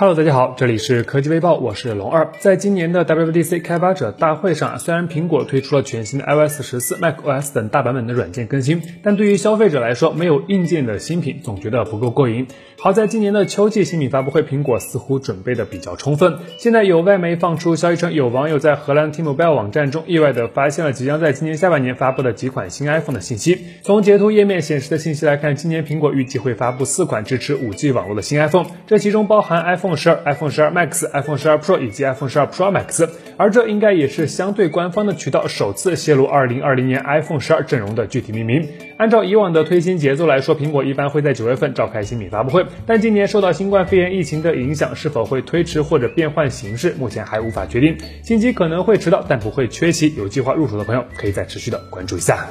Hello，大家好，这里是科技微报，我是龙二。在今年的 WWDC 开发者大会上，虽然苹果推出了全新的 iOS 十四、macOS 等大版本的软件更新，但对于消费者来说，没有硬件的新品总觉得不够过瘾。好在今年的秋季新品发布会，苹果似乎准备的比较充分。现在有外媒放出消息称，有网友在荷兰 T-Mobile 网站中意外的发现了即将在今年下半年发布的几款新 iPhone 的信息。从截图页面显示的信息来看，今年苹果预计会发布四款支持 5G 网络的新 iPhone，这其中包含 iPhone iPhone 十二、iPhone 十二 Max、iPhone 十二 Pro 以及 iPhone 十二 Pro Max，而这应该也是相对官方的渠道首次泄露2020年 iPhone 十二阵容的具体命名。按照以往的推新节奏来说，苹果一般会在九月份召开新品发布会，但今年受到新冠肺炎疫情的影响，是否会推迟或者变换形式，目前还无法决定。新机可能会迟到，但不会缺席。有计划入手的朋友，可以再持续的关注一下。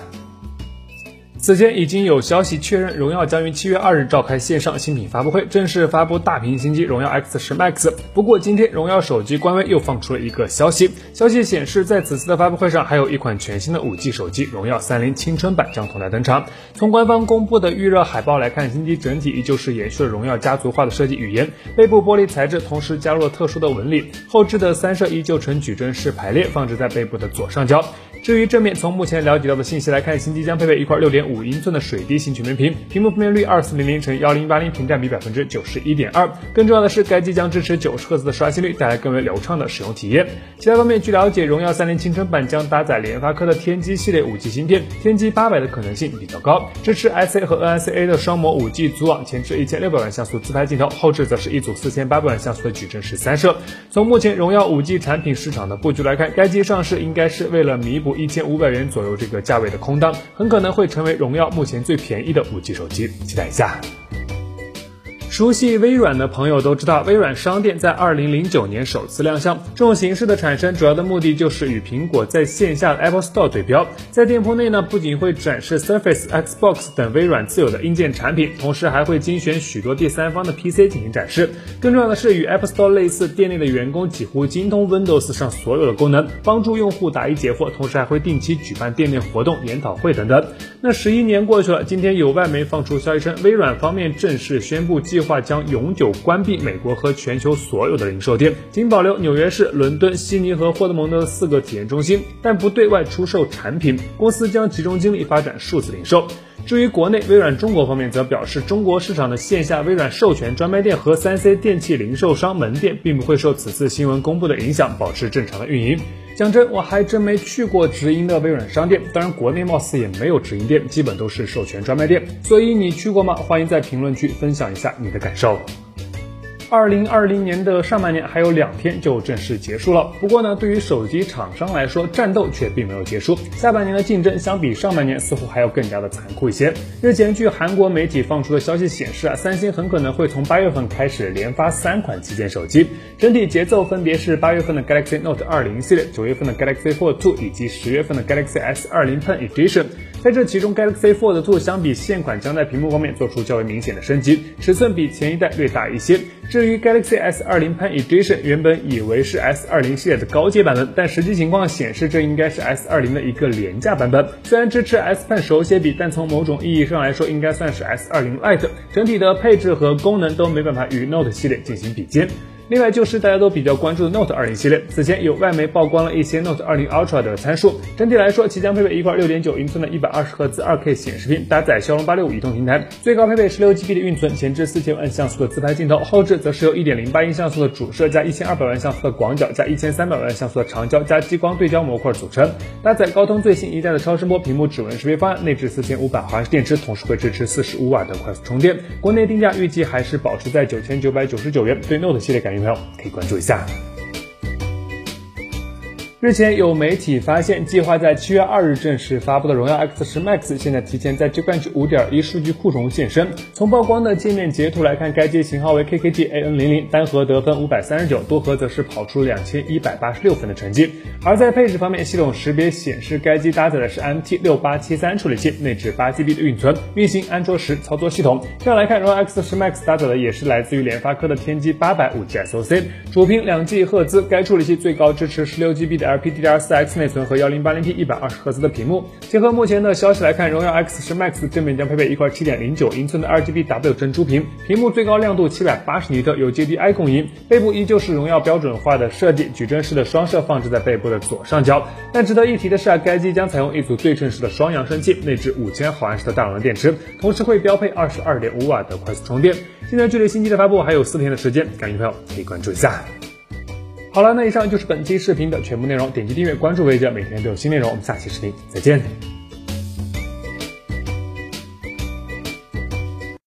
此前已经有消息确认，荣耀将于七月二日召开线上新品发布会，正式发布大屏新机荣耀 X 十 Max。不过，今天荣耀手机官微又放出了一个消息，消息显示，在此次的发布会上，还有一款全新的五 G 手机荣耀三零青春版将同台登场。从官方公布的预热海报来看，新机整体依旧是延续了荣耀家族化的设计语言，背部玻璃材质，同时加入了特殊的纹理，后置的三摄依旧呈矩阵式排列，放置在背部的左上角。至于正面，从目前了解到的信息来看，新机将配备一块六点五英寸的水滴型曲面屏，屏幕分辨率二四零零乘幺零八零，屏占比百分之九十一点二。更重要的是，该机将支持九十赫兹的刷新率，带来更为流畅的使用体验。其他方面，据了解，荣耀三零青春版将搭载联发科的天玑系列五 G 芯片，天玑八百的可能性比较高，支持 SA 和 NSA 的双模五 G 组网，前置一千六百万像素自拍镜头，后置则是一组四千八百万像素的矩阵式三摄。从目前荣耀五 G 产品市场的布局来看，该机上市应该是为了弥补一千五百元。左右这个价位的空档，很可能会成为荣耀目前最便宜的五 G 手机，期待一下。熟悉微软的朋友都知道，微软商店在二零零九年首次亮相。这种形式的产生，主要的目的就是与苹果在线下的 Apple Store 对标。在店铺内呢，不仅会展示 Surface、Xbox 等微软自有的硬件产品，同时还会精选许多第三方的 PC 进行展示。更重要的是，与 Apple Store 类似，店内的员工几乎精通 Windows 上所有的功能，帮助用户答疑解惑，同时还会定期举办店内活动、研讨会等等。那十一年过去了，今天有外媒放出消息称，微软方面正式宣布计划。将永久关闭美国和全球所有的零售店，仅保留纽约市、伦敦、悉尼和霍德蒙德四个体验中心，但不对外出售产品。公司将集中精力发展数字零售。至于国内，微软中国方面则表示，中国市场的线下微软授权专卖店和三 C 电器零售商门店并不会受此次新闻公布的影响，保持正常的运营。讲真，我还真没去过直营的微软商店，当然国内貌似也没有直营店，基本都是授权专卖店。所以你去过吗？欢迎在评论区分享一下你的感受。二零二零年的上半年还有两天就正式结束了。不过呢，对于手机厂商来说，战斗却并没有结束。下半年的竞争相比上半年似乎还要更加的残酷一些。日前，据韩国媒体放出的消息显示啊，三星很可能会从八月份开始连发三款旗舰手机，整体节奏分别是八月份的 Galaxy Note 二零系列，九月份的 Galaxy Fold 2以及十月份的 Galaxy S 二零 Pen Edition。在这其中，Galaxy Fold 2相比现款将在屏幕方面做出较为明显的升级，尺寸比前一代略大一些。至于 Galaxy S 二零 Pen Edition，原本以为是 S 二零系列的高阶版本，但实际情况显示这应该是 S 二零的一个廉价版本。虽然支持 S Pen 手写笔，但从某种意义上来说，应该算是 S 二零 Lite。整体的配置和功能都没办法与 Note 系列进行比肩。另外就是大家都比较关注的 Note 20系列，此前有外媒曝光了一些 Note 20 Ultra 的参数。整体来说，其将配备一块6.9英寸的120赫兹 2K 显示屏，搭载骁龙865移动平台，最高配备 16GB 的运存，前置4000万像素的自拍镜头，后置则是由1.08英像素的主摄加1200万像素的广角加1300万像素的长焦加激光对焦模块组成，搭载高通最新一代的超声波屏幕指纹识别方案，内置4500毫安时电池，同时会支持45瓦的快速充电。国内定价预计还是保持在9999元。对 Note 系列感朋友可以关注一下。日前有媒体发现，计划在七月二日正式发布的荣耀 X 十 Max，现在提前在 Geekbench 五点一数据库中现身。从曝光的界面截图来看，该机型号为 KKG AN 零零，单核得分五百三十九，多核则是跑出两千一百八十六分的成绩。而在配置方面，系统识别显示该机搭载的是 MT 六八七三处理器，内置八 GB 的运存，运行安卓十操作系统。这样来看，荣耀 X 十 Max 搭载的也是来自于联发科的天玑八百五 G SoC，主频两 G 赫兹，该处理器最高支持十六 GB 的 LPDDR4X 内存和 1080P 120赫兹的屏幕。结合目前的消息来看，荣耀 X 十 Max 正面将配备一块7.09英寸的 RGB W 珍珠屏，屏幕最高亮度780尼特，有 JDI 供应。背部依旧是荣耀标准化的设计，矩阵式的双摄放置在背部的左上角。但值得一提的是啊，该机将采用一组对称式的双扬声器，内置5000毫安时的大容量电池，同时会标配22.5瓦的快速充电。现在距离新机的发布还有四天的时间，感兴趣朋友可以关注一下。好了，那以上就是本期视频的全部内容。点击订阅关注维姐，每天都有新内容。我们下期视频再见。